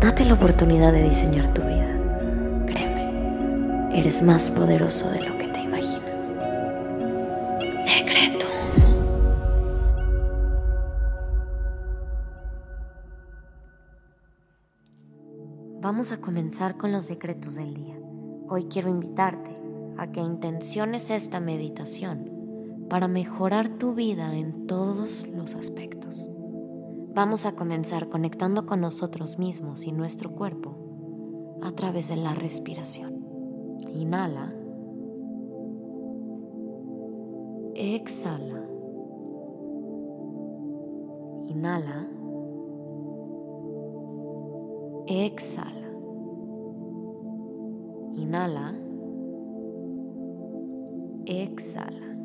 Date la oportunidad de diseñar tu vida. Créeme, eres más poderoso de lo que te imaginas. Decreto. Vamos a comenzar con los decretos del día. Hoy quiero invitarte a que intenciones esta meditación para mejorar tu vida en todos los aspectos. Vamos a comenzar conectando con nosotros mismos y nuestro cuerpo a través de la respiración. Inhala. Exhala. Inhala. Exhala. Inhala. Exhala.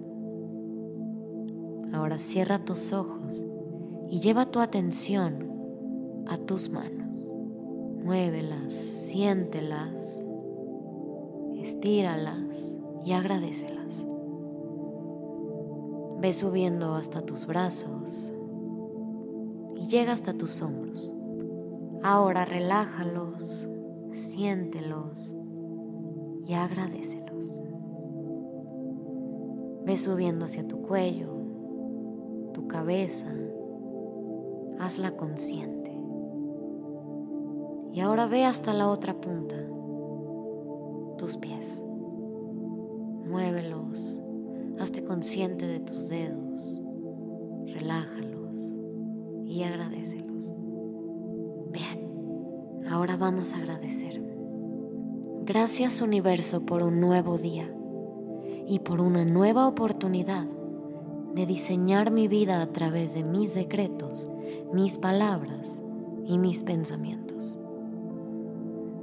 Ahora cierra tus ojos y lleva tu atención a tus manos. Muévelas, siéntelas, estíralas y agradecelas. Ve subiendo hasta tus brazos y llega hasta tus hombros. Ahora relájalos, siéntelos y agradecelos. Ve subiendo hacia tu cuello, tu cabeza, hazla consciente. Y ahora ve hasta la otra punta, tus pies. Muévelos, hazte consciente de tus dedos, relájalos y agradecelos. Bien, ahora vamos a agradecer. Gracias universo por un nuevo día y por una nueva oportunidad de diseñar mi vida a través de mis decretos mis palabras y mis pensamientos.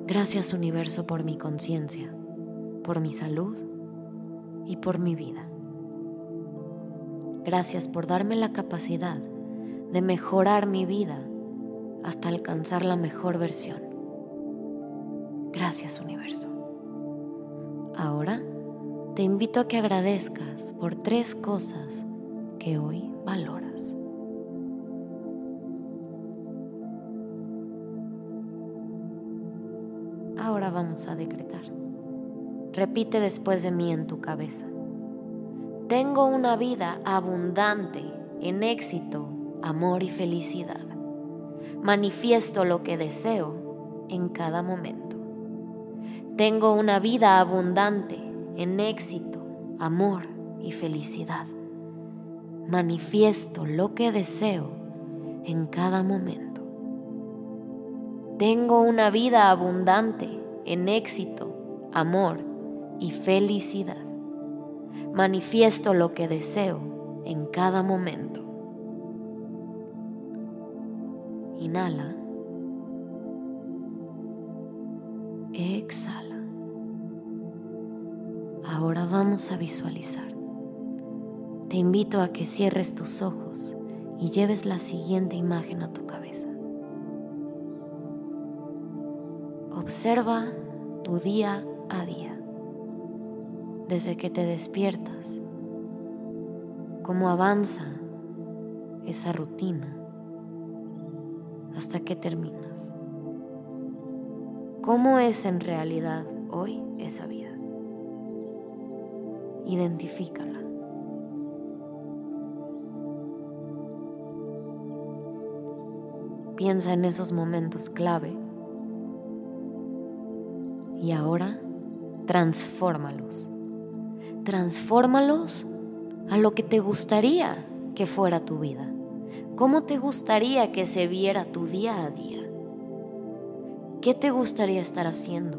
Gracias universo por mi conciencia, por mi salud y por mi vida. Gracias por darme la capacidad de mejorar mi vida hasta alcanzar la mejor versión. Gracias universo. Ahora te invito a que agradezcas por tres cosas que hoy valoras. Vamos a decretar. Repite después de mí en tu cabeza. Tengo una vida abundante en éxito, amor y felicidad. Manifiesto lo que deseo en cada momento. Tengo una vida abundante en éxito, amor y felicidad. Manifiesto lo que deseo en cada momento. Tengo una vida abundante en éxito, amor y felicidad. Manifiesto lo que deseo en cada momento. Inhala. Exhala. Ahora vamos a visualizar. Te invito a que cierres tus ojos y lleves la siguiente imagen a tu cabeza. Observa tu día a día, desde que te despiertas, cómo avanza esa rutina hasta que terminas. ¿Cómo es en realidad hoy esa vida? Identifícala. Piensa en esos momentos clave y ahora transfórmalos. Transfórmalos a lo que te gustaría que fuera tu vida. ¿Cómo te gustaría que se viera tu día a día? ¿Qué te gustaría estar haciendo?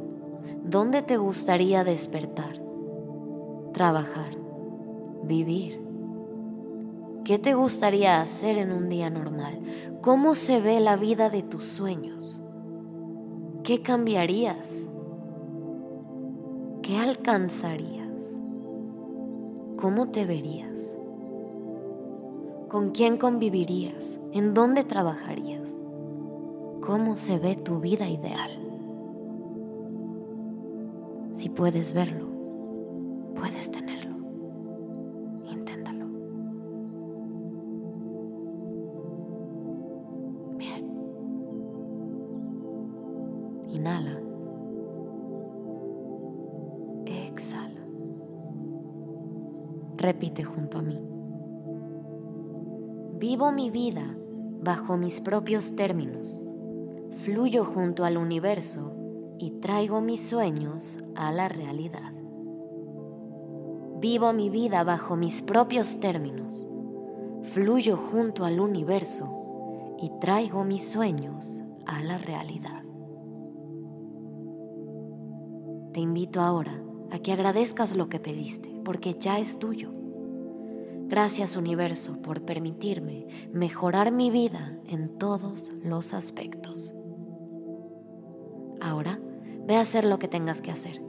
¿Dónde te gustaría despertar? Trabajar, vivir. ¿Qué te gustaría hacer en un día normal? ¿Cómo se ve la vida de tus sueños? ¿Qué cambiarías? ¿Qué alcanzarías? ¿Cómo te verías? ¿Con quién convivirías? ¿En dónde trabajarías? ¿Cómo se ve tu vida ideal? Si puedes verlo, puedes tenerlo. Inténtalo. Bien. Inhala. Repite junto a mí. Vivo mi vida bajo mis propios términos. Fluyo junto al universo y traigo mis sueños a la realidad. Vivo mi vida bajo mis propios términos. Fluyo junto al universo y traigo mis sueños a la realidad. Te invito ahora a que agradezcas lo que pediste, porque ya es tuyo. Gracias universo por permitirme mejorar mi vida en todos los aspectos. Ahora ve a hacer lo que tengas que hacer,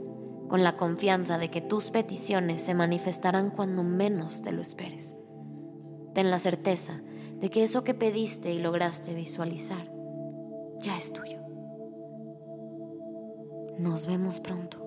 con la confianza de que tus peticiones se manifestarán cuando menos te lo esperes. Ten la certeza de que eso que pediste y lograste visualizar ya es tuyo. Nos vemos pronto.